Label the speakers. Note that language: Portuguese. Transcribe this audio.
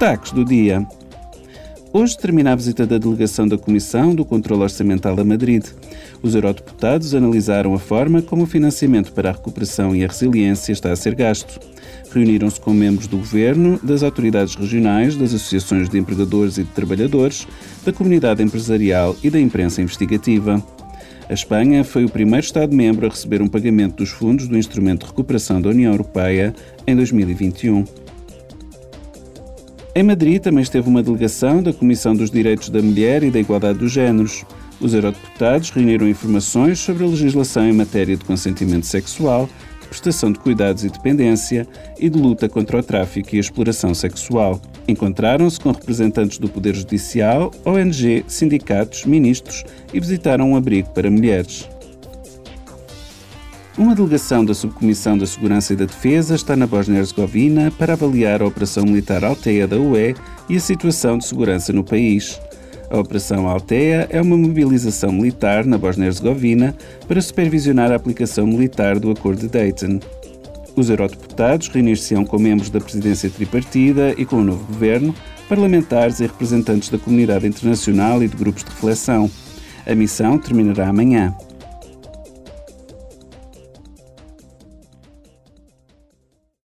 Speaker 1: Destaques do dia. Hoje termina a visita da delegação da Comissão do Controlo Orçamental a Madrid. Os eurodeputados analisaram a forma como o financiamento para a recuperação e a resiliência está a ser gasto. Reuniram-se com membros do governo, das autoridades regionais, das associações de empregadores e de trabalhadores, da comunidade empresarial e da imprensa investigativa. A Espanha foi o primeiro Estado-membro a receber um pagamento dos fundos do Instrumento de Recuperação da União Europeia em 2021. Em Madrid também esteve uma delegação da Comissão dos Direitos da Mulher e da Igualdade dos Gêneros. Os eurodeputados reuniram informações sobre a legislação em matéria de consentimento sexual, de prestação de cuidados e dependência e de luta contra o tráfico e a exploração sexual. Encontraram-se com representantes do Poder Judicial, ONG, sindicatos, ministros e visitaram um abrigo para mulheres. Uma delegação da Subcomissão da Segurança e da Defesa está na Bósnia-Herzegovina para avaliar a Operação Militar Alteia da UE e a situação de segurança no país. A Operação Alteia é uma mobilização militar na Bósnia-Herzegovina para supervisionar a aplicação militar do Acordo de Dayton. Os eurodeputados reunir-se-ão com membros da presidência tripartida e com o novo governo, parlamentares e representantes da comunidade internacional e de grupos de reflexão. A missão terminará amanhã.